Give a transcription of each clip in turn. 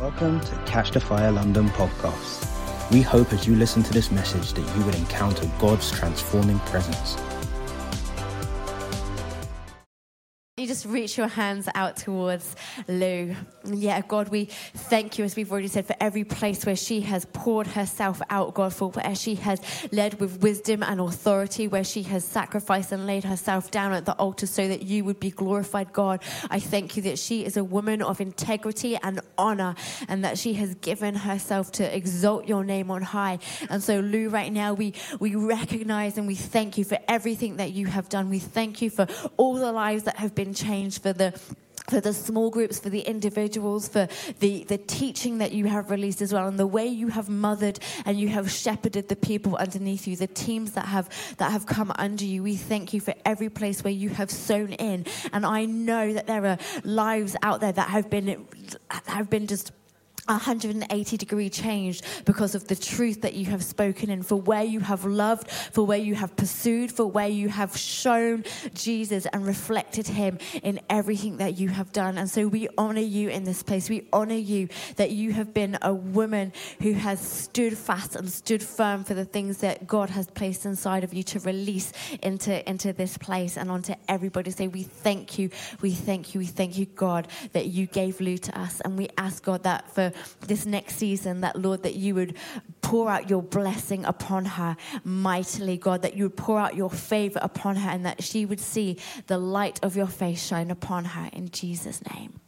Welcome to Catch the Fire London podcast. We hope as you listen to this message that you will encounter God's transforming presence. Just reach your hands out towards Lou. Yeah, God, we thank you, as we've already said, for every place where she has poured herself out, God, for where she has led with wisdom and authority, where she has sacrificed and laid herself down at the altar so that you would be glorified, God. I thank you that she is a woman of integrity and honor and that she has given herself to exalt your name on high. And so, Lou, right now, we, we recognize and we thank you for everything that you have done. We thank you for all the lives that have been changed, for the for the small groups, for the individuals, for the, the teaching that you have released as well, and the way you have mothered and you have shepherded the people underneath you, the teams that have that have come under you. We thank you for every place where you have sown in. And I know that there are lives out there that have been have been just 180 degree change because of the truth that you have spoken in, for where you have loved, for where you have pursued, for where you have shown Jesus and reflected him in everything that you have done. And so we honor you in this place. We honor you that you have been a woman who has stood fast and stood firm for the things that God has placed inside of you to release into, into this place and onto everybody. Say, we thank you, we thank you, we thank you, God, that you gave Lou to us. And we ask God that for this next season, that Lord, that you would pour out your blessing upon her mightily, God, that you would pour out your favor upon her and that she would see the light of your face shine upon her in Jesus' name.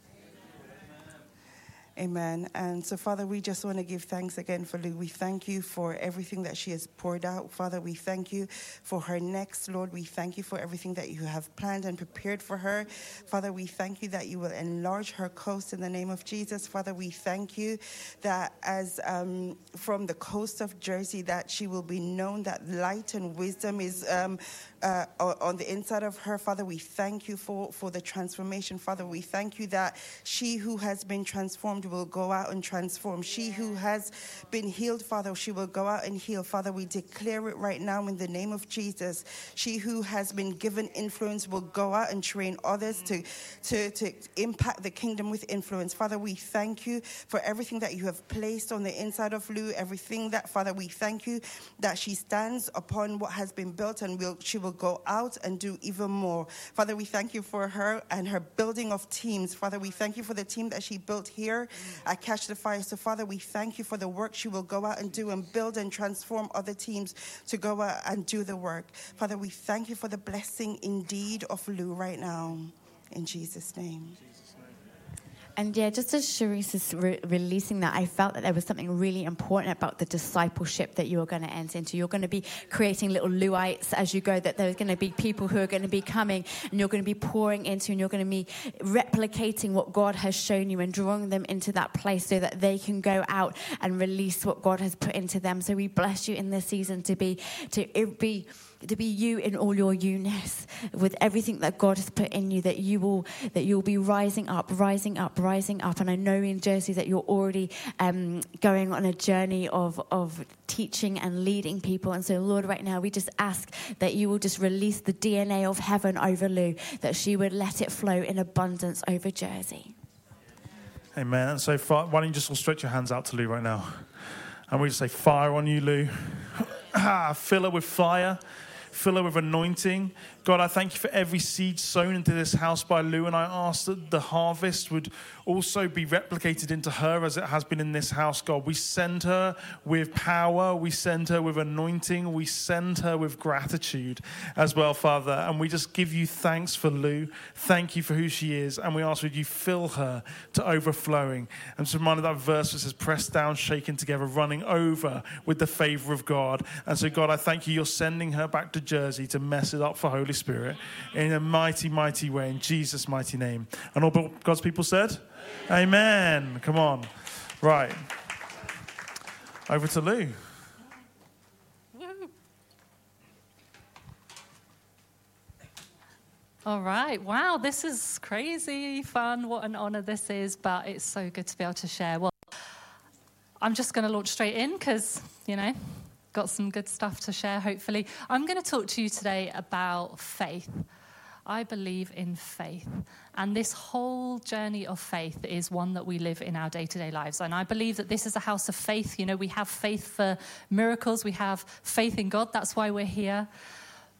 Amen. And so, Father, we just want to give thanks again for Lou. We thank you for everything that she has poured out. Father, we thank you for her next, Lord. We thank you for everything that you have planned and prepared for her. Father, we thank you that you will enlarge her coast in the name of Jesus. Father, we thank you that as um, from the coast of Jersey, that she will be known that light and wisdom is. Um, uh, on the inside of her, Father, we thank you for, for the transformation. Father, we thank you that she who has been transformed will go out and transform. She who has been healed, Father, she will go out and heal. Father, we declare it right now in the name of Jesus. She who has been given influence will go out and train others to, to, to impact the kingdom with influence. Father, we thank you for everything that you have placed on the inside of Lou, everything that, Father, we thank you that she stands upon what has been built and will, she will go out and do even more. Father, we thank you for her and her building of teams. Father, we thank you for the team that she built here at Catch the Fire. So, Father, we thank you for the work she will go out and do and build and transform other teams to go out and do the work. Father, we thank you for the blessing indeed of Lou right now. In Jesus' name. And yeah, just as Sharice is re- releasing that, I felt that there was something really important about the discipleship that you're going to enter into. You're going to be creating little Luites as you go, that there's going to be people who are going to be coming and you're going to be pouring into and you're going to be replicating what God has shown you and drawing them into that place so that they can go out and release what God has put into them. So we bless you in this season to be, to be, to be you in all your you-ness with everything that God has put in you that you will that you'll be rising up rising up rising up and I know in Jersey that you're already um, going on a journey of of teaching and leading people and so Lord right now we just ask that you will just release the DNA of heaven over Lou that she would let it flow in abundance over Jersey Amen. And so, why don't you just all stretch your hands out to Lou right now? And we just say, Fire on you, Lou. Fill her with fire. Fill her with anointing. God, I thank you for every seed sown into this house by Lou, and I ask that the harvest would also be replicated into her as it has been in this house, God. We send her with power, we send her with anointing, we send her with gratitude as well, Father. And we just give you thanks for Lou. Thank you for who she is, and we ask that you fill her to overflowing. I'm just reminded that verse which says, pressed down, shaken together, running over with the favor of God. And so, God, I thank you, you're sending her back to Jersey to mess it up for Holy Spirit in a mighty, mighty way, in Jesus' mighty name. And all God's people said, Amen. Amen. Come on. Right. Over to Lou. All right. Wow, this is crazy fun. What an honor this is, but it's so good to be able to share. Well, I'm just going to launch straight in because, you know, got some good stuff to share, hopefully. I'm going to talk to you today about faith. I believe in faith. And this whole journey of faith is one that we live in our day to day lives. And I believe that this is a house of faith. You know, we have faith for miracles, we have faith in God. That's why we're here.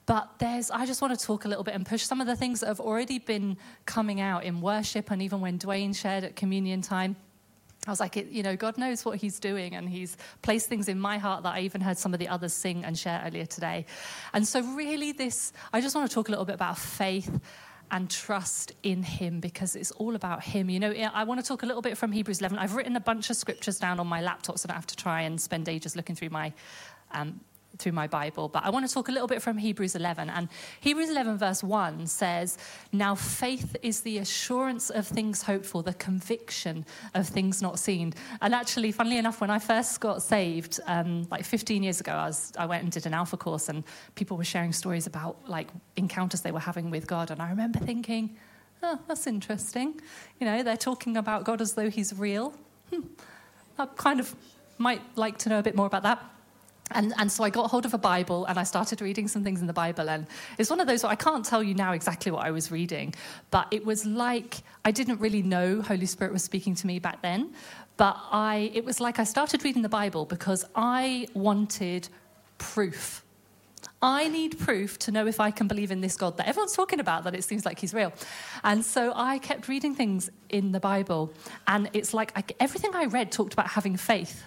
But there's, I just want to talk a little bit and push some of the things that have already been coming out in worship and even when Dwayne shared at communion time. I was like, you know, God knows what He's doing, and He's placed things in my heart that I even heard some of the others sing and share earlier today. And so, really, this, I just want to talk a little bit about faith and trust in Him because it's all about Him. You know, I want to talk a little bit from Hebrews 11. I've written a bunch of scriptures down on my laptop so I don't have to try and spend ages looking through my um, through my Bible, but I want to talk a little bit from Hebrews 11. And Hebrews 11, verse 1 says, Now faith is the assurance of things hoped for, the conviction of things not seen. And actually, funnily enough, when I first got saved, um, like 15 years ago, I, was, I went and did an alpha course, and people were sharing stories about like encounters they were having with God. And I remember thinking, Oh, that's interesting. You know, they're talking about God as though he's real. Hmm. I kind of might like to know a bit more about that. And, and so I got hold of a Bible and I started reading some things in the Bible. And it's one of those, I can't tell you now exactly what I was reading, but it was like I didn't really know Holy Spirit was speaking to me back then. But I, it was like I started reading the Bible because I wanted proof. I need proof to know if I can believe in this God that everyone's talking about, that it seems like he's real. And so I kept reading things in the Bible. And it's like I, everything I read talked about having faith.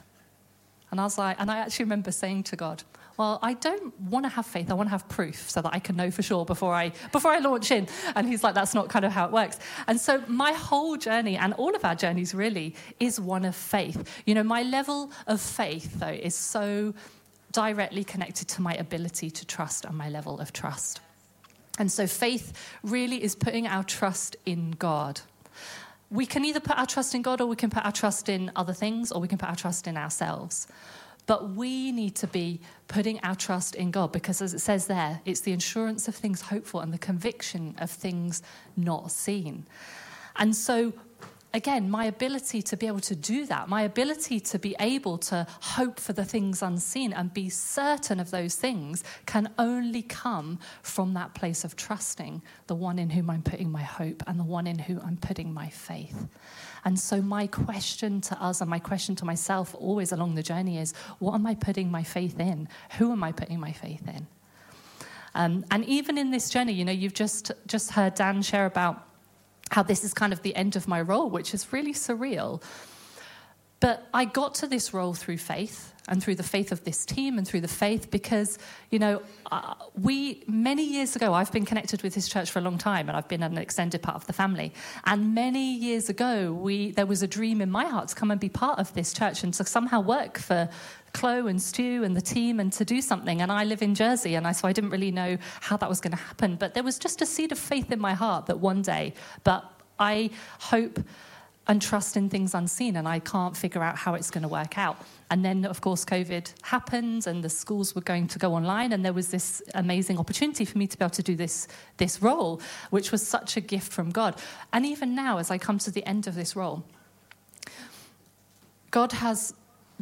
And I was like, and I actually remember saying to God, well, I don't want to have faith. I want to have proof so that I can know for sure before I before I launch in. And he's like, that's not kind of how it works. And so my whole journey and all of our journeys really is one of faith. You know, my level of faith though is so directly connected to my ability to trust and my level of trust. And so faith really is putting our trust in God we can either put our trust in God or we can put our trust in other things or we can put our trust in ourselves. But we need to be putting our trust in God because, as it says there, it's the assurance of things hopeful and the conviction of things not seen. And so again, my ability to be able to do that, my ability to be able to hope for the things unseen and be certain of those things can only come from that place of trusting the one in whom I'm putting my hope and the one in whom I'm putting my faith. And so, my question to us and my question to myself always along the journey is what am I putting my faith in? Who am I putting my faith in? Um, and even in this journey, you know, you've just, just heard Dan share about how this is kind of the end of my role, which is really surreal. But I got to this role through faith and through the faith of this team and through the faith because, you know, uh, we, many years ago, I've been connected with this church for a long time and I've been an extended part of the family. And many years ago, we, there was a dream in my heart to come and be part of this church and to somehow work for Chloe and Stu and the team and to do something. And I live in Jersey, and I, so I didn't really know how that was going to happen. But there was just a seed of faith in my heart that one day, but I hope and trust in things unseen, and I can't figure out how it's going to work out. And then, of course, COVID happened, and the schools were going to go online, and there was this amazing opportunity for me to be able to do this, this role, which was such a gift from God. And even now, as I come to the end of this role, God has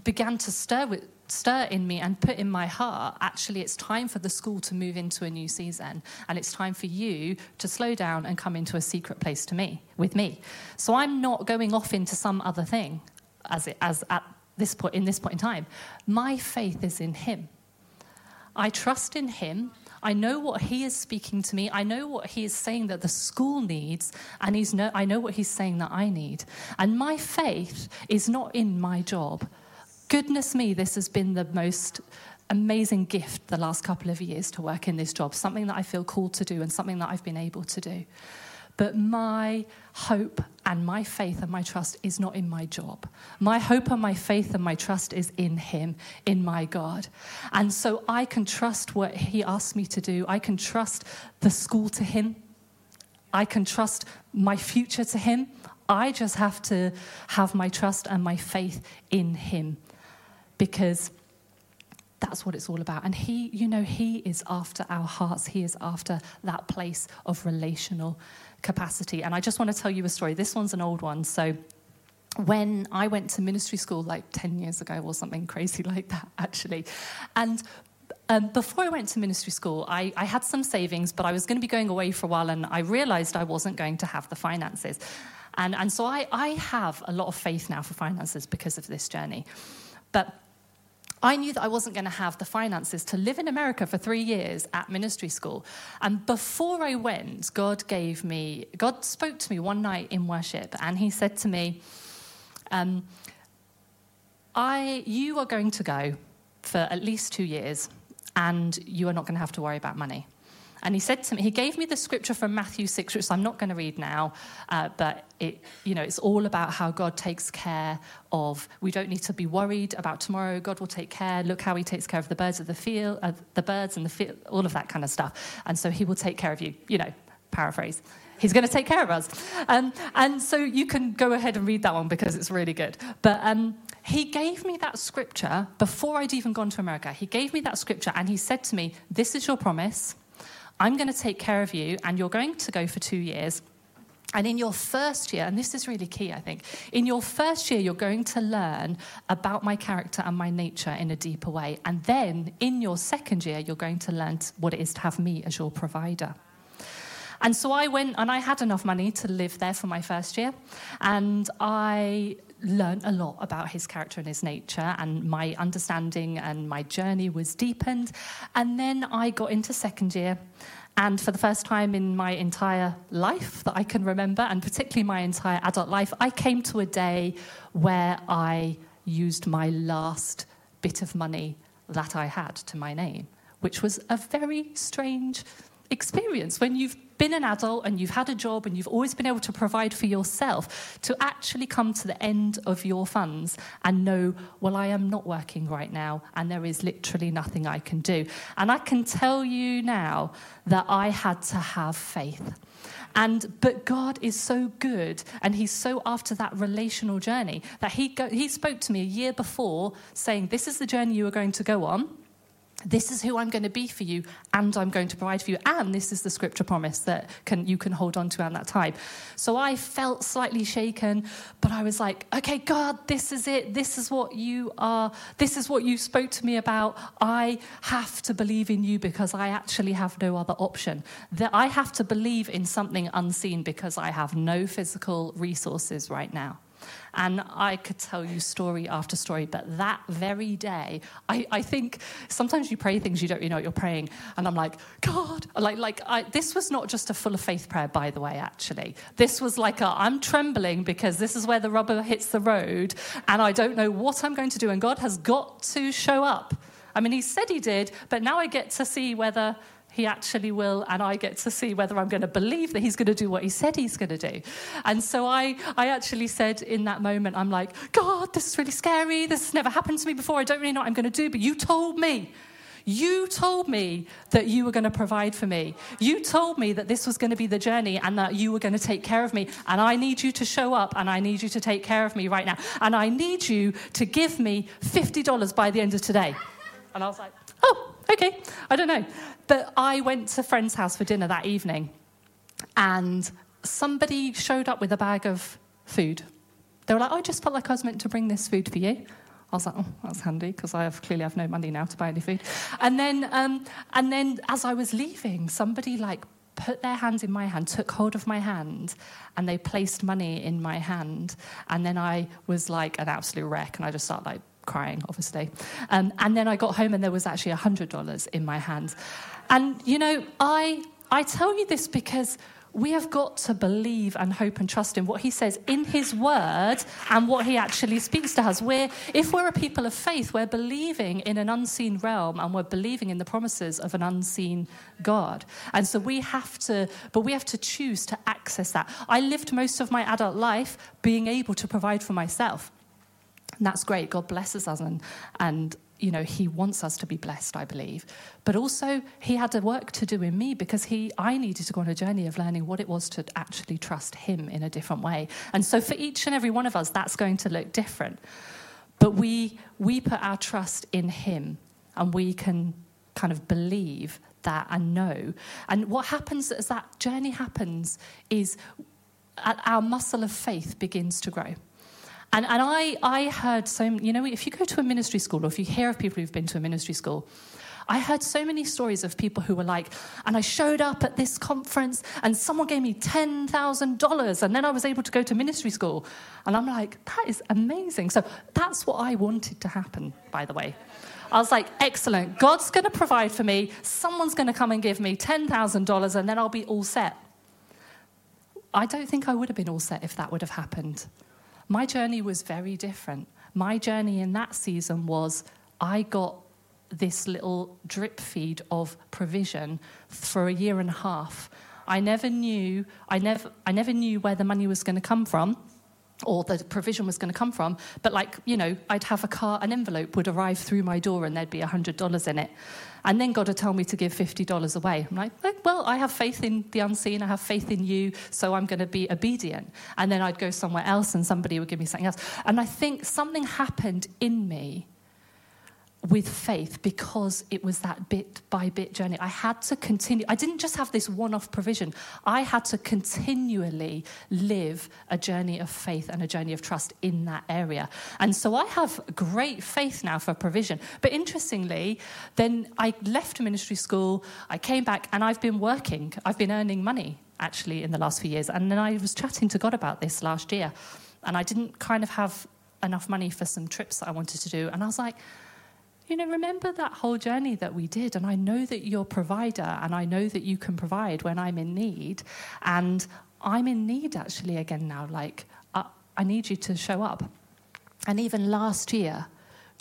began to stir with, stir in me and put in my heart actually it's time for the school to move into a new season and it's time for you to slow down and come into a secret place to me with me. So i'm not going off into some other thing as it as at this point in this point in time. My faith is in him. I trust in him. I know what he is speaking to me. I know what he is saying that the school needs, and he's no, I know what he's saying that I need. And my faith is not in my job goodness me, this has been the most amazing gift the last couple of years to work in this job, something that I feel called to do and something that I've been able to do. But my hope and my faith and my trust is not in my job. My hope and my faith and my trust is in Him, in my God. And so I can trust what He asks me to do. I can trust the school to Him. I can trust my future to Him. I just have to have my trust and my faith in Him because that's what it's all about. And He, you know, He is after our hearts, He is after that place of relational capacity. And I just want to tell you a story. This one's an old one. So, when I went to ministry school like 10 years ago or something crazy like that, actually, and um, before I went to ministry school, I, I had some savings, but I was going to be going away for a while, and I realized I wasn't going to have the finances. And, and so I, I have a lot of faith now for finances because of this journey. But I knew that I wasn't going to have the finances to live in America for three years at ministry school. And before I went, God gave me, God spoke to me one night in worship, and He said to me, um, I, You are going to go for at least two years, and you are not going to have to worry about money. And he said to me, he gave me the scripture from Matthew 6, which I'm not going to read now, uh, but it, you know, it's all about how God takes care of. We don't need to be worried about tomorrow. God will take care. Look how he takes care of the birds of the field, uh, the birds and the field, all of that kind of stuff. And so he will take care of you. You know, paraphrase. He's going to take care of us. Um, and so you can go ahead and read that one because it's really good. But um, he gave me that scripture before I'd even gone to America. He gave me that scripture and he said to me, This is your promise. I'm going to take care of you, and you're going to go for two years. And in your first year, and this is really key, I think, in your first year, you're going to learn about my character and my nature in a deeper way. And then in your second year, you're going to learn what it is to have me as your provider. And so I went and I had enough money to live there for my first year. And I learned a lot about his character and his nature, and my understanding and my journey was deepened. And then I got into second year. And for the first time in my entire life that I can remember, and particularly my entire adult life, I came to a day where I used my last bit of money that I had to my name, which was a very strange experience when you've been an adult and you've had a job and you've always been able to provide for yourself to actually come to the end of your funds and know, well, I am not working right now and there is literally nothing I can do. And I can tell you now that I had to have faith. And but God is so good, and He's so after that relational journey that He go, He spoke to me a year before, saying, "This is the journey you are going to go on." This is who I'm going to be for you, and I'm going to provide for you. And this is the scripture promise that can, you can hold on to at that time. So I felt slightly shaken, but I was like, okay, God, this is it. This is what you are. This is what you spoke to me about. I have to believe in you because I actually have no other option. That I have to believe in something unseen because I have no physical resources right now. And I could tell you story after story, but that very day, I, I think sometimes you pray things you don't really know what you're praying. And I'm like, God, like, like I, this was not just a full of faith prayer, by the way, actually. This was like, i I'm trembling because this is where the rubber hits the road and I don't know what I'm going to do. And God has got to show up. I mean, he said he did, but now I get to see whether he actually will, and I get to see whether I'm going to believe that he's going to do what he said he's going to do. And so I, I actually said in that moment, I'm like, God, this is really scary. This has never happened to me before. I don't really know what I'm going to do, but you told me. You told me that you were going to provide for me. You told me that this was going to be the journey and that you were going to take care of me. And I need you to show up and I need you to take care of me right now. And I need you to give me $50 by the end of today. And I was like, oh, okay, I don't know. But I went to a friend's house for dinner that evening, and somebody showed up with a bag of food. They were like, oh, I just felt like I was meant to bring this food for you. I was like, oh, that's handy because I have, clearly have no money now to buy any food. And then, um, and then as I was leaving, somebody like put their hands in my hand, took hold of my hand, and they placed money in my hand. And then I was like an absolute wreck, and I just started like crying, obviously. Um, and then I got home and there was actually $100 in my hand. And, you know, I, I tell you this because we have got to believe and hope and trust in what he says in his word and what he actually speaks to us. We're, if we're a people of faith, we're believing in an unseen realm and we're believing in the promises of an unseen God. And so we have to, but we have to choose to access that. I lived most of my adult life being able to provide for myself. And that's great. God blesses us and, and you know, he wants us to be blessed, I believe. But also, he had a work to do in me because he, I needed to go on a journey of learning what it was to actually trust him in a different way. And so, for each and every one of us, that's going to look different. But we, we put our trust in him and we can kind of believe that and know. And what happens as that journey happens is uh, our muscle of faith begins to grow. And, and I, I heard so, you know, if you go to a ministry school or if you hear of people who've been to a ministry school, I heard so many stories of people who were like, and I showed up at this conference and someone gave me $10,000 and then I was able to go to ministry school. And I'm like, that is amazing. So that's what I wanted to happen, by the way. I was like, excellent. God's going to provide for me. Someone's going to come and give me $10,000 and then I'll be all set. I don't think I would have been all set if that would have happened. My journey was very different. My journey in that season was I got this little drip feed of provision for a year and a half. I never knew, I never, I never knew where the money was going to come from or the provision was going to come from. But like, you know, I'd have a car, an envelope would arrive through my door and there'd be $100 in it. And then God would tell me to give $50 away. I'm like, eh, well, I have faith in the unseen. I have faith in you. So I'm going to be obedient. And then I'd go somewhere else and somebody would give me something else. And I think something happened in me with faith because it was that bit by bit journey. I had to continue. I didn't just have this one off provision, I had to continually live a journey of faith and a journey of trust in that area. And so I have great faith now for provision. But interestingly, then I left ministry school, I came back, and I've been working, I've been earning money actually in the last few years. And then I was chatting to God about this last year, and I didn't kind of have enough money for some trips that I wanted to do. And I was like, you know, remember that whole journey that we did. And I know that you're provider and I know that you can provide when I'm in need. And I'm in need actually again now. Like, I, I need you to show up. And even last year,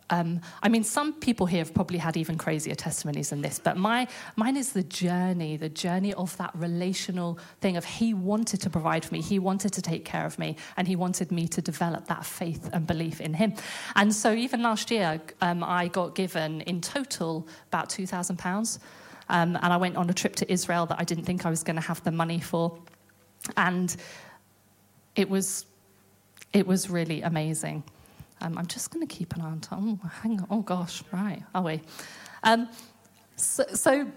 um, I mean, some people here have probably had even crazier testimonies than this, but my, mine is the journey, the journey of that relational thing of He wanted to provide for me, He wanted to take care of me, and He wanted me to develop that faith and belief in Him. And so, even last year, um, I got given in total about £2,000. Um, and I went on a trip to Israel that I didn't think I was going to have the money for. And it was, it was really amazing. Um, I'm just going to keep an eye on time. Oh, hang on. Oh, gosh. Right. Are we? Um, so, so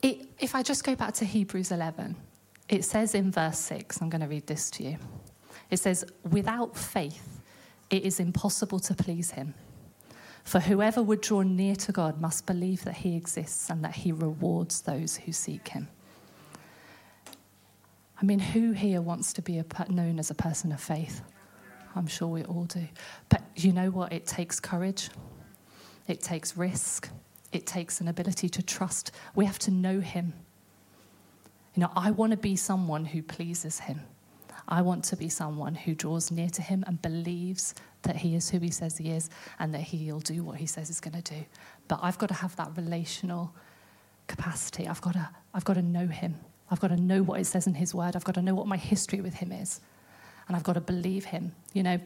it, if I just go back to Hebrews 11, it says in verse 6, I'm going to read this to you. It says, Without faith, it is impossible to please him. For whoever would draw near to God must believe that he exists and that he rewards those who seek him. I mean, who here wants to be known as a person of faith? I'm sure we all do. But you know what? It takes courage, it takes risk, it takes an ability to trust. We have to know Him. You know, I want to be someone who pleases Him. I want to be someone who draws near to Him and believes that He is who He says He is and that He'll do what He says He's going to do. But I've got to have that relational capacity. I've got to, I've got to know Him. I've got to know what it says in His Word. I've got to know what my history with Him is and I've got to believe him. You know,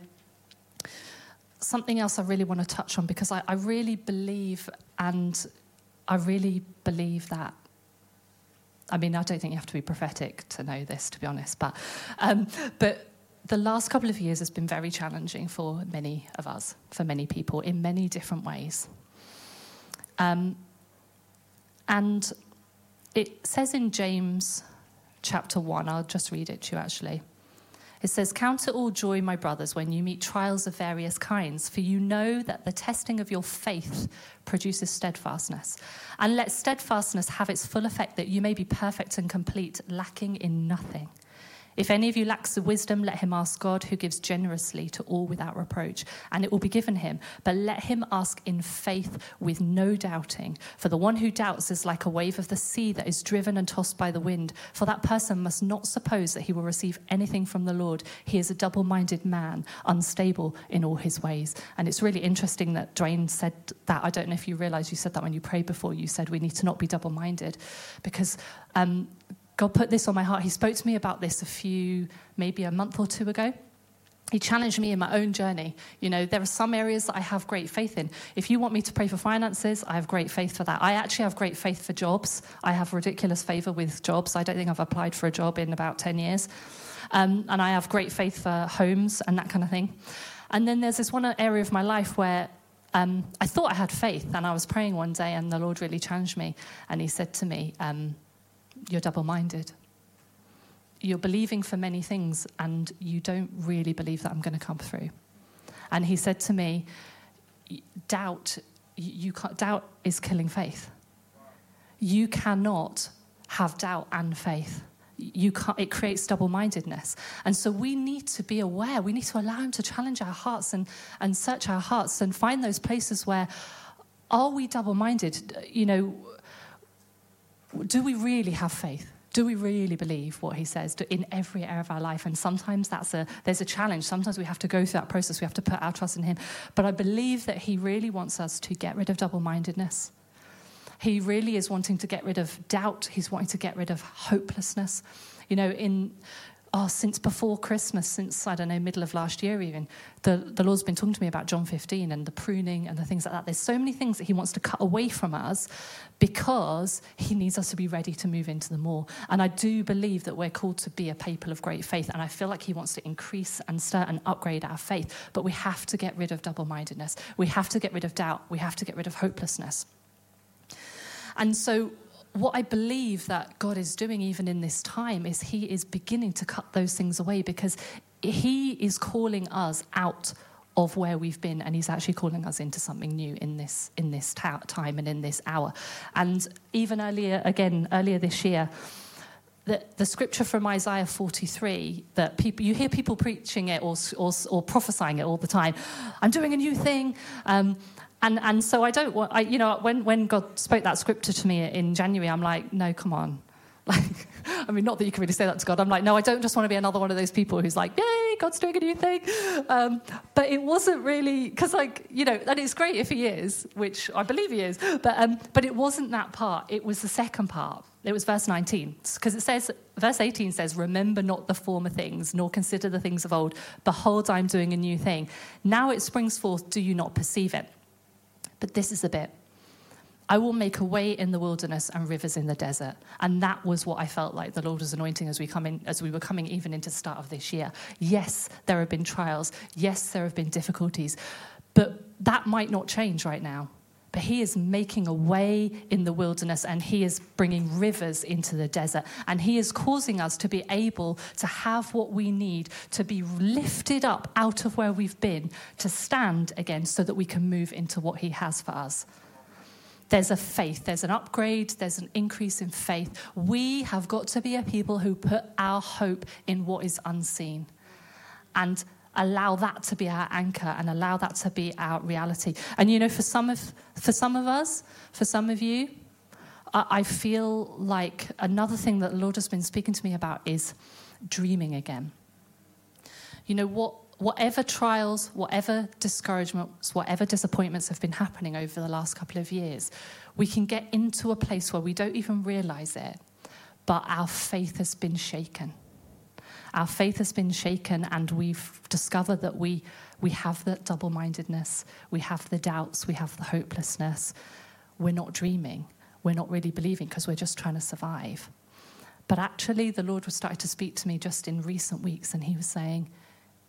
something else I really want to touch on because I, I really believe and I really believe that. I mean, I don't think you have to be prophetic to know this, to be honest, but, um, but the last couple of years has been very challenging for many of us, for many people, in many different ways. Um, and it says in James chapter 1, I'll just read it to you actually. It says, Count it all joy, my brothers, when you meet trials of various kinds, for you know that the testing of your faith produces steadfastness. And let steadfastness have its full effect, that you may be perfect and complete, lacking in nothing. If any of you lacks the wisdom, let him ask God, who gives generously to all without reproach, and it will be given him. But let him ask in faith with no doubting. For the one who doubts is like a wave of the sea that is driven and tossed by the wind. For that person must not suppose that he will receive anything from the Lord. He is a double minded man, unstable in all his ways. And it's really interesting that Dwayne said that. I don't know if you realize you said that when you prayed before. You said we need to not be double minded because. Um, God put this on my heart. He spoke to me about this a few, maybe a month or two ago. He challenged me in my own journey. You know, there are some areas that I have great faith in. If you want me to pray for finances, I have great faith for that. I actually have great faith for jobs. I have ridiculous favor with jobs. I don't think I've applied for a job in about 10 years. Um, and I have great faith for homes and that kind of thing. And then there's this one area of my life where um, I thought I had faith, and I was praying one day, and the Lord really challenged me. And He said to me, um, you're double minded. You're believing for many things and you don't really believe that I'm going to come through. And he said to me, Doubt you, can't, doubt is killing faith. You cannot have doubt and faith. You can't, it creates double mindedness. And so we need to be aware. We need to allow Him to challenge our hearts and, and search our hearts and find those places where are we double minded? You know, do we really have faith? Do we really believe what he says in every area of our life? And sometimes that's a there's a challenge. Sometimes we have to go through that process. We have to put our trust in him. But I believe that he really wants us to get rid of double-mindedness. He really is wanting to get rid of doubt. He's wanting to get rid of hopelessness. You know, in oh, since before Christmas, since, I don't know, middle of last year even, the, the Lord's been talking to me about John 15 and the pruning and the things like that. There's so many things that He wants to cut away from us because He needs us to be ready to move into the more. And I do believe that we're called to be a people of great faith. And I feel like He wants to increase and stir and upgrade our faith. But we have to get rid of double mindedness. We have to get rid of doubt. We have to get rid of hopelessness. And so what I believe that God is doing even in this time is He is beginning to cut those things away because He is calling us out of where we've been and he's actually calling us into something new in this in this ta- time and in this hour. And even earlier again earlier this year the, the scripture from Isaiah 43 that people you hear people preaching it or, or, or prophesying it all the time. I'm doing a new thing. Um, and, and so I don't want, I, you know, when, when God spoke that scripture to me in January, I'm like, no, come on. Like, I mean, not that you can really say that to God. I'm like, no, I don't just want to be another one of those people who's like, yay, God's doing a new thing. Um, but it wasn't really, because, like, you know, and it's great if He is, which I believe He is, but, um, but it wasn't that part. It was the second part. It was verse 19, because it says, verse 18 says, Remember not the former things, nor consider the things of old. Behold, I'm doing a new thing. Now it springs forth, do you not perceive it? But this is the bit. I will make a way in the wilderness and rivers in the desert. And that was what I felt like the Lord was anointing as we come in, as we were coming even into the start of this year. Yes, there have been trials. Yes, there have been difficulties. But that might not change right now. But he is making a way in the wilderness and he is bringing rivers into the desert. And he is causing us to be able to have what we need to be lifted up out of where we've been to stand again so that we can move into what he has for us there's a faith, there's an upgrade, there's an increase in faith. We have got to be a people who put our hope in what is unseen. And allow that to be our anchor and allow that to be our reality. And you know, for some of for some of us, for some of you, I, I feel like another thing that the Lord has been speaking to me about is dreaming again. You know what? Whatever trials, whatever discouragements, whatever disappointments have been happening over the last couple of years, we can get into a place where we don't even realize it, but our faith has been shaken our faith has been shaken and we've discovered that we, we have that double mindedness, we have the doubts, we have the hopelessness. We're not dreaming, we're not really believing because we're just trying to survive. But actually, the Lord was starting to speak to me just in recent weeks, and He was saying,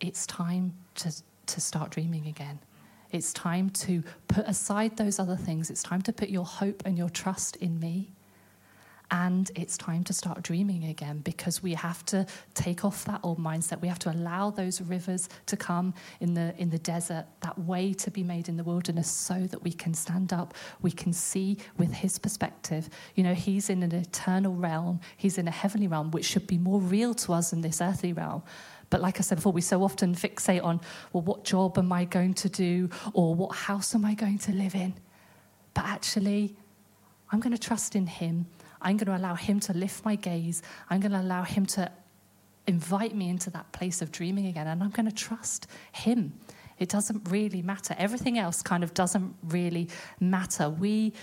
It's time to, to start dreaming again. It's time to put aside those other things. It's time to put your hope and your trust in me. And it's time to start dreaming again because we have to take off that old mindset. We have to allow those rivers to come in the, in the desert, that way to be made in the wilderness, so that we can stand up, we can see with his perspective. You know, he's in an eternal realm, he's in a heavenly realm, which should be more real to us in this earthly realm. But like I said before, we so often fixate on, well, what job am I going to do? Or what house am I going to live in? But actually, I'm going to trust in him I'm going to allow Him to lift my gaze. I'm going to allow Him to invite me into that place of dreaming again. And I'm going to trust Him. It doesn't really matter. Everything else kind of doesn't really matter. We,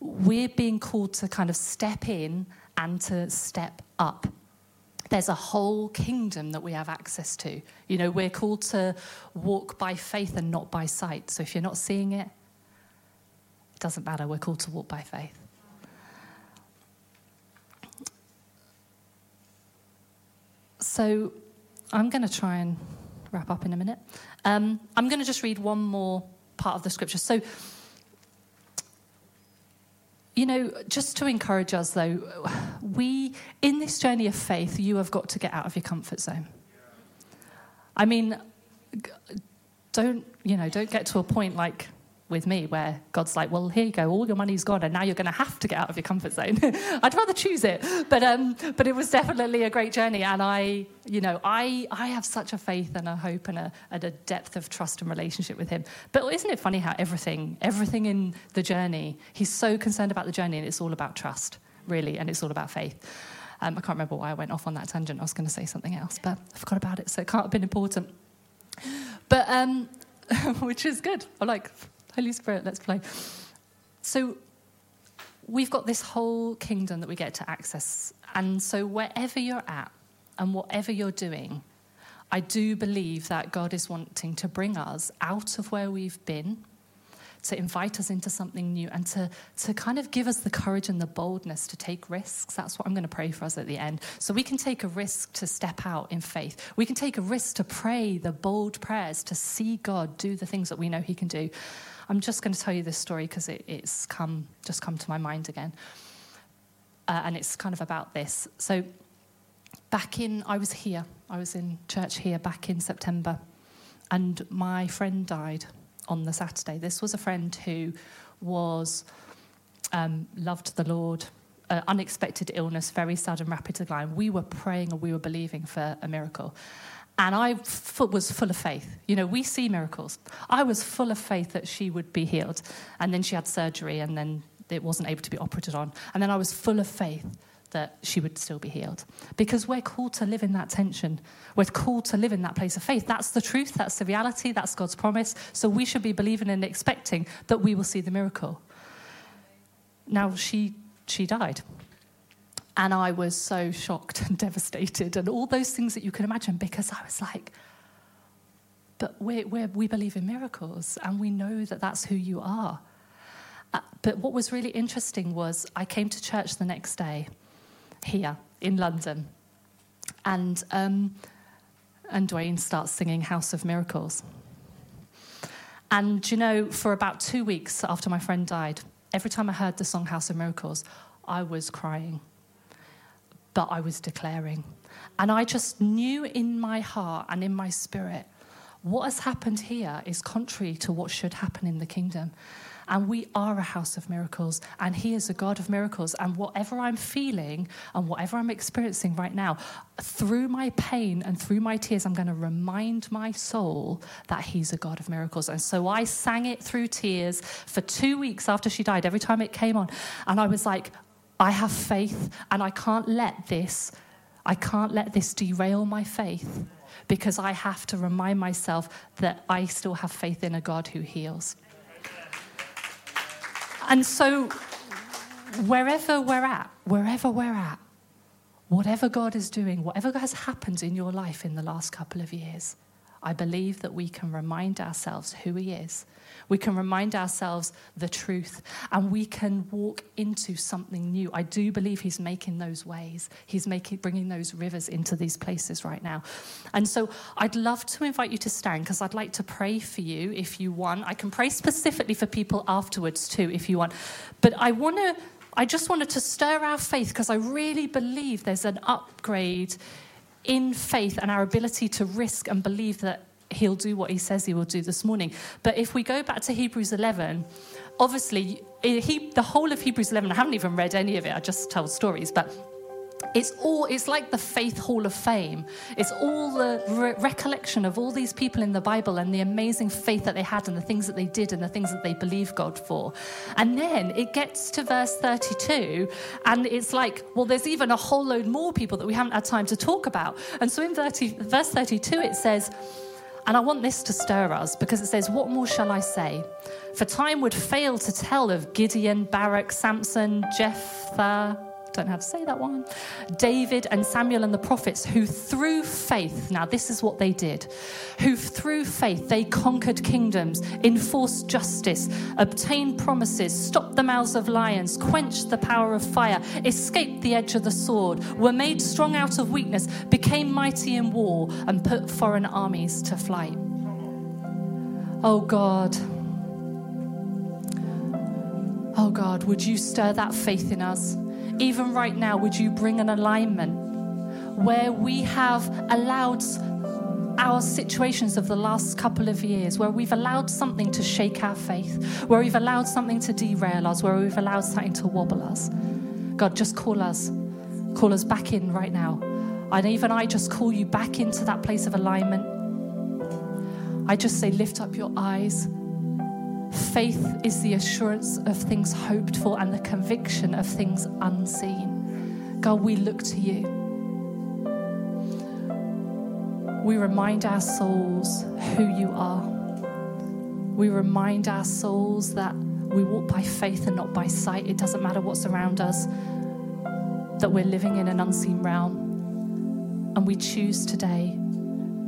we're being called to kind of step in and to step up. There's a whole kingdom that we have access to. You know, we're called to walk by faith and not by sight. So if you're not seeing it, it doesn't matter. We're called to walk by faith. So I'm going to try and wrap up in a minute. Um, I'm going to just read one more part of the scripture. So, you know, just to encourage us though, we, in this journey of faith, you have got to get out of your comfort zone. I mean, don't, you know, don't get to a point like with me where God's like, well, here you go, all your money's gone, and now you're going to have to get out of your comfort zone. I'd rather choose it, but um, but it was definitely a great journey, and I, you know, I I have such a faith and a hope and a, and a depth of trust and relationship with Him. But isn't it funny how everything everything in the journey, He's so concerned about the journey, and it's all about trust, really, and it's all about faith. Um, I can't remember why I went off on that tangent. I was going to say something else, but I forgot about it, so it can't have been important. But um, which is good. I like Holy Spirit, let's play. So we've got this whole kingdom that we get to access. And so wherever you're at and whatever you're doing, I do believe that God is wanting to bring us out of where we've been, to invite us into something new, and to, to kind of give us the courage and the boldness to take risks. That's what I'm going to pray for us at the end. So we can take a risk to step out in faith. We can take a risk to pray the bold prayers, to see God do the things that we know He can do. I'm just going to tell you this story because it, it's come just come to my mind again, uh, and it's kind of about this. So, back in I was here, I was in church here back in September, and my friend died on the Saturday. This was a friend who was um, loved the Lord. Uh, unexpected illness, very sudden, rapid decline. We were praying and we were believing for a miracle. And I f- was full of faith. You know, we see miracles. I was full of faith that she would be healed. And then she had surgery, and then it wasn't able to be operated on. And then I was full of faith that she would still be healed. Because we're called to live in that tension. We're called to live in that place of faith. That's the truth, that's the reality, that's God's promise. So we should be believing and expecting that we will see the miracle. Now, she, she died. And I was so shocked and devastated, and all those things that you can imagine, because I was like, but we we believe in miracles, and we know that that's who you are. Uh, but what was really interesting was I came to church the next day here in London, and, um, and Dwayne starts singing House of Miracles. And you know, for about two weeks after my friend died, every time I heard the song House of Miracles, I was crying but I was declaring. And I just knew in my heart and in my spirit what has happened here is contrary to what should happen in the kingdom. And we are a house of miracles, and He is a God of miracles. And whatever I'm feeling and whatever I'm experiencing right now, through my pain and through my tears, I'm going to remind my soul that He's a God of miracles. And so I sang it through tears for two weeks after she died, every time it came on. And I was like, I have faith and I can't let this I can't let this derail my faith because I have to remind myself that I still have faith in a God who heals. And so wherever we're at, wherever we're at, whatever God is doing, whatever has happened in your life in the last couple of years, I believe that we can remind ourselves who He is we can remind ourselves the truth and we can walk into something new. I do believe He's making those ways. He's making, bringing those rivers into these places right now. And so I'd love to invite you to stand because I'd like to pray for you if you want. I can pray specifically for people afterwards too if you want. But I want to. I just wanted to stir our faith because I really believe there's an upgrade in faith and our ability to risk and believe that he'll do what he says he will do this morning. But if we go back to Hebrews 11, obviously, he, the whole of Hebrews 11, I haven't even read any of it, I just tell stories, but it's all it's like the faith hall of fame. It's all the re- recollection of all these people in the bible and the amazing faith that they had and the things that they did and the things that they believed god for. And then it gets to verse 32 and it's like well there's even a whole load more people that we haven't had time to talk about. And so in 30, verse 32 it says and I want this to stir us because it says, What more shall I say? For time would fail to tell of Gideon, Barak, Samson, Jephthah, don't know how to say that one. David and Samuel and the prophets, who through faith, now this is what they did, who through faith they conquered kingdoms, enforced justice, obtained promises, stopped the mouths of lions, quenched the power of fire, escaped the edge of the sword, were made strong out of weakness, became mighty in war, and put foreign armies to flight. Oh God. Oh God, would you stir that faith in us? Even right now, would you bring an alignment where we have allowed our situations of the last couple of years where we've allowed something to shake our faith, where we've allowed something to derail us, where we've allowed something to wobble us. God, just call us. Call us back in right now. And even I just call you back into that place of alignment. I just say, lift up your eyes. Faith is the assurance of things hoped for and the conviction of things unseen. God, we look to you. We remind our souls who you are. We remind our souls that we walk by faith and not by sight. It doesn't matter what's around us, that we're living in an unseen realm. And we choose today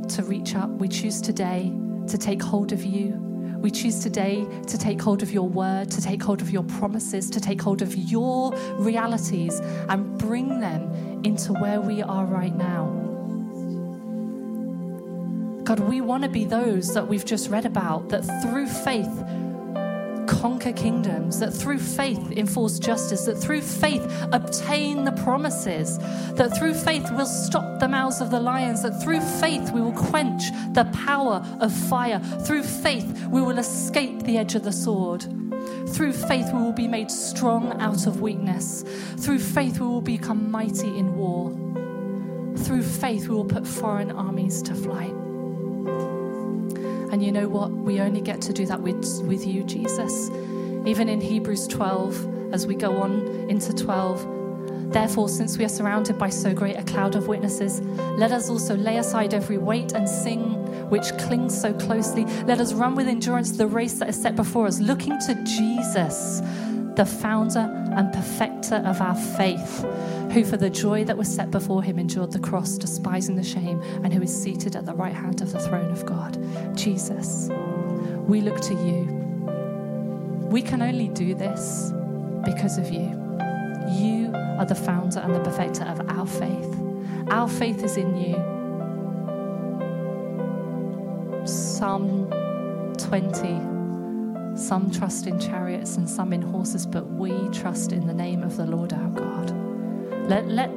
to reach up. We choose today to take hold of you. We choose today to take hold of your word, to take hold of your promises, to take hold of your realities and bring them into where we are right now. God, we want to be those that we've just read about, that through faith conquer kingdoms, that through faith enforce justice, that through faith obtain the promises, that through faith we'll stop the mouths of the lions, that through faith we will quench the power of fire, through faith we will escape the edge of the sword. Through faith, we will be made strong out of weakness. Through faith, we will become mighty in war. Through faith, we will put foreign armies to flight. And you know what? We only get to do that with, with you, Jesus. Even in Hebrews 12, as we go on into 12, therefore, since we are surrounded by so great a cloud of witnesses, let us also lay aside every weight and sin which clings so closely. Let us run with endurance the race that is set before us, looking to Jesus, the founder and perfecter of our faith, who for the joy that was set before him endured the cross, despising the shame, and who is seated at the right hand of the throne of God. Jesus, we look to you. We can only do this because of you. You are the founder and the perfecter of our faith. Our faith is in you. Psalm 20 some trust in chariots and some in horses, but we trust in the name of the Lord our God. Let, let,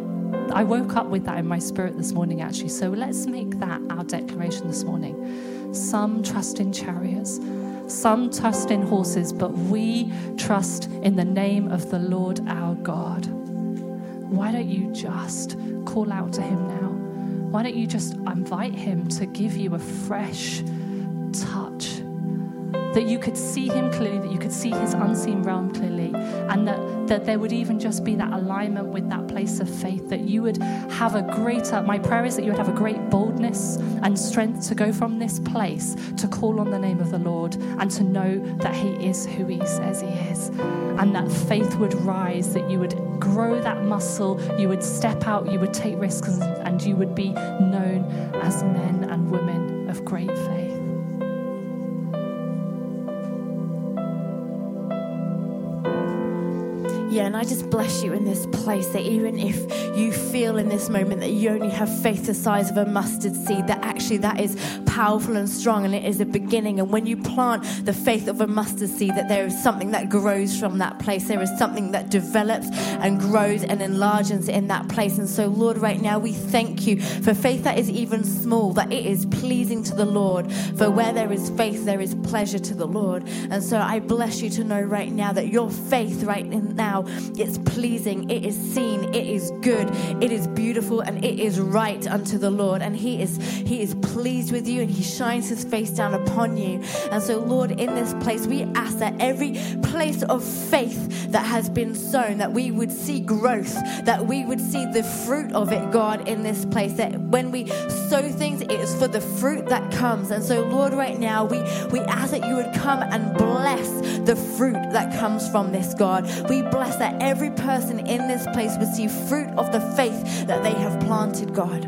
I woke up with that in my spirit this morning, actually. So let's make that our declaration this morning. Some trust in chariots, some trust in horses, but we trust in the name of the Lord our God. Why don't you just call out to him now? Why don't you just invite him to give you a fresh touch? That you could see him clearly, that you could see his unseen realm clearly, and that, that there would even just be that alignment with that place of faith, that you would have a greater, my prayer is that you would have a great boldness and strength to go from this place to call on the name of the Lord and to know that he is who he says he is, and that faith would rise, that you would grow that muscle, you would step out, you would take risks, and you would be known as men and women of great Yeah, and I just bless you in this place that even if you feel in this moment that you only have faith the size of a mustard seed, that actually that is powerful and strong and it is a beginning. And when you plant the faith of a mustard seed, that there is something that grows from that place. There is something that develops and grows and enlarges in that place. And so, Lord, right now we thank you for faith that is even small, that it is pleasing to the Lord. For where there is faith, there is pleasure to the Lord. And so I bless you to know right now that your faith right now it's pleasing, it is seen, it is good, it is beautiful, and it is right unto the Lord. And He is He is pleased with you He shines His face down upon you. And so, Lord, in this place, we ask that every place of faith that has been sown, that we would see growth, that we would see the fruit of it, God, in this place. That when we sow things, it is for the fruit that comes. And so, Lord, right now, we, we ask that you would come and bless the fruit that comes from this, God. We bless that every person in this place would see fruit of the faith that they have planted, God.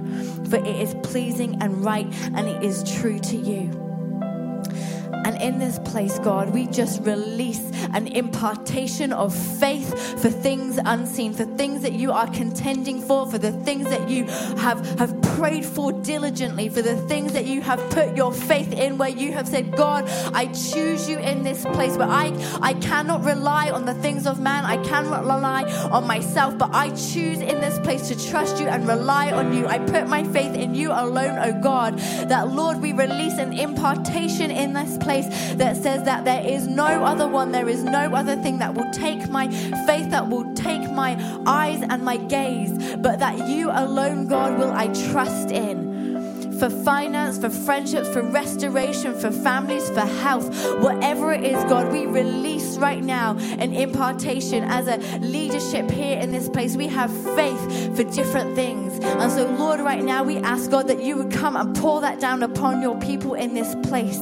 For it is pleasing and right and it is true to you. And in this place, God, we just release an impartation of faith for things unseen, for things that you are contending for, for the things that you have, have prayed for diligently, for the things that you have put your faith in, where you have said, God, I choose you in this place where I, I cannot rely on the things of man, I cannot rely on myself, but I choose in this place to trust you and rely on you. I put my faith in you alone, oh God, that Lord, we release an impartation in this place that says that there is no other one, there is no other thing that will take my faith, that will take my eyes and my gaze, but that you alone, God, will I trust in for finance, for friendships, for restoration, for families, for health, whatever it is, God, we release right now an impartation as a leadership here in this place. We have faith for different things. And so, Lord, right now we ask, God, that you would come and pour that down upon your people in this place.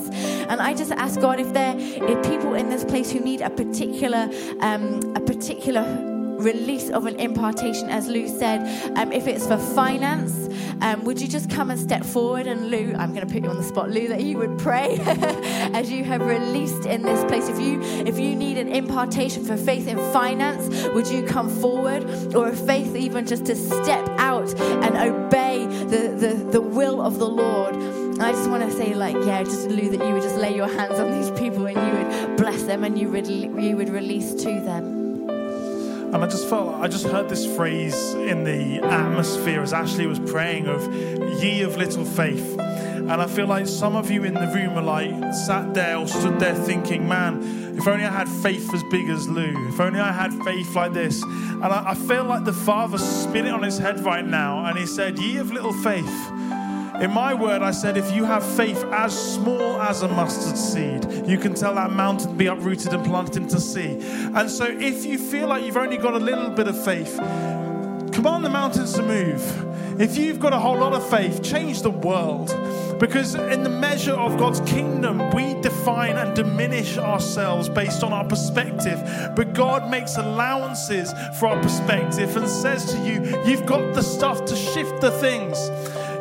And I just ask, God, if there are people in this place who need a particular, um, a particular release of an impartation, as Lou said. Um, if it's for finance, um, would you just come and step forward? And Lou, I'm going to put you on the spot, Lou, that you would pray as you have released in this place. If you if you need an impartation for faith in finance, would you come forward, or a faith even just to step out and obey the the, the will of the Lord? I just want to say, like, yeah, just Lou, that you would just lay your hands on these people and you would bless them and you would you would release to them. And I just felt, I just heard this phrase in the atmosphere as Ashley was praying of ye of little faith. And I feel like some of you in the room are like sat there or stood there thinking, man, if only I had faith as big as Lou, if only I had faith like this. And I, I feel like the Father spin it on his head right now and he said, ye of little faith. In my word, I said, if you have faith as small as a mustard seed, you can tell that mountain to be uprooted and planted into sea. And so, if you feel like you've only got a little bit of faith, command the mountains to move. If you've got a whole lot of faith, change the world. Because in the measure of God's kingdom, we define and diminish ourselves based on our perspective. But God makes allowances for our perspective and says to you, You've got the stuff to shift the things.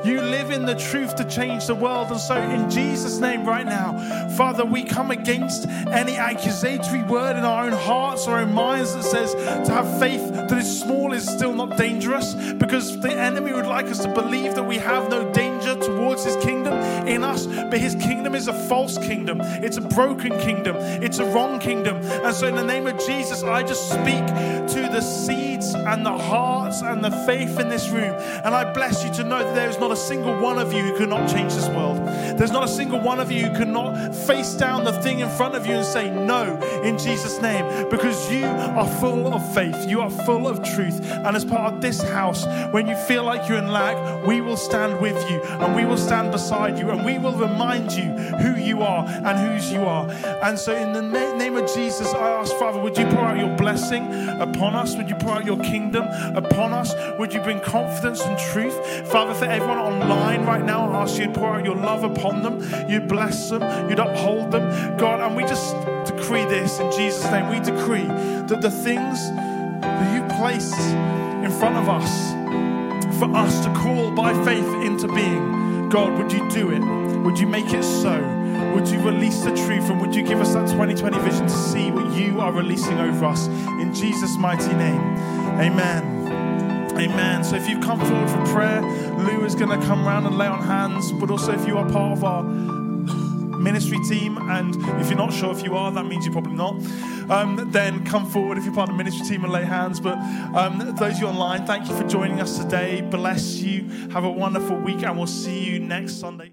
You live in the truth to change the world. And so, in Jesus' name, right now, Father, we come against any accusatory word in our own hearts or own minds that says to have faith that is small is still not dangerous because the enemy would like us to believe that we have no danger towards his kingdom in us. But his kingdom is a false kingdom, it's a broken kingdom, it's a wrong kingdom. And so, in the name of Jesus, I just speak to the seeds and the hearts and the faith in this room. And I bless you to know that there is not a single one of you who cannot change this world. There's not a single one of you who cannot face down the thing in front of you and say no in Jesus' name because you are full of faith. You are full of truth. And as part of this house, when you feel like you're in lack, we will stand with you and we will stand beside you and we will remind you who you are and whose you are. And so, in the name of Jesus, I ask, Father, would you pour out your blessing upon us? Would you pour out your kingdom upon us? Would you bring confidence and truth? Father, for everyone online right now, I ask you to pour out your love upon them. You'd bless them, you'd uphold them. God, and we just decree this in Jesus' name. We decree that the things that you place in front of us for us to call by faith into being, God, would you do it? Would you make it so? Would you release the truth and would you give us that 2020 vision to see what you are releasing over us in Jesus' mighty name? Amen. Amen. So if you've come forward for prayer, Lou is going to come around and lay on hands. But also, if you are part of our ministry team, and if you're not sure if you are, that means you're probably not, um, then come forward if you're part of the ministry team and lay hands. But um, those of you online, thank you for joining us today. Bless you. Have a wonderful week, and we'll see you next Sunday.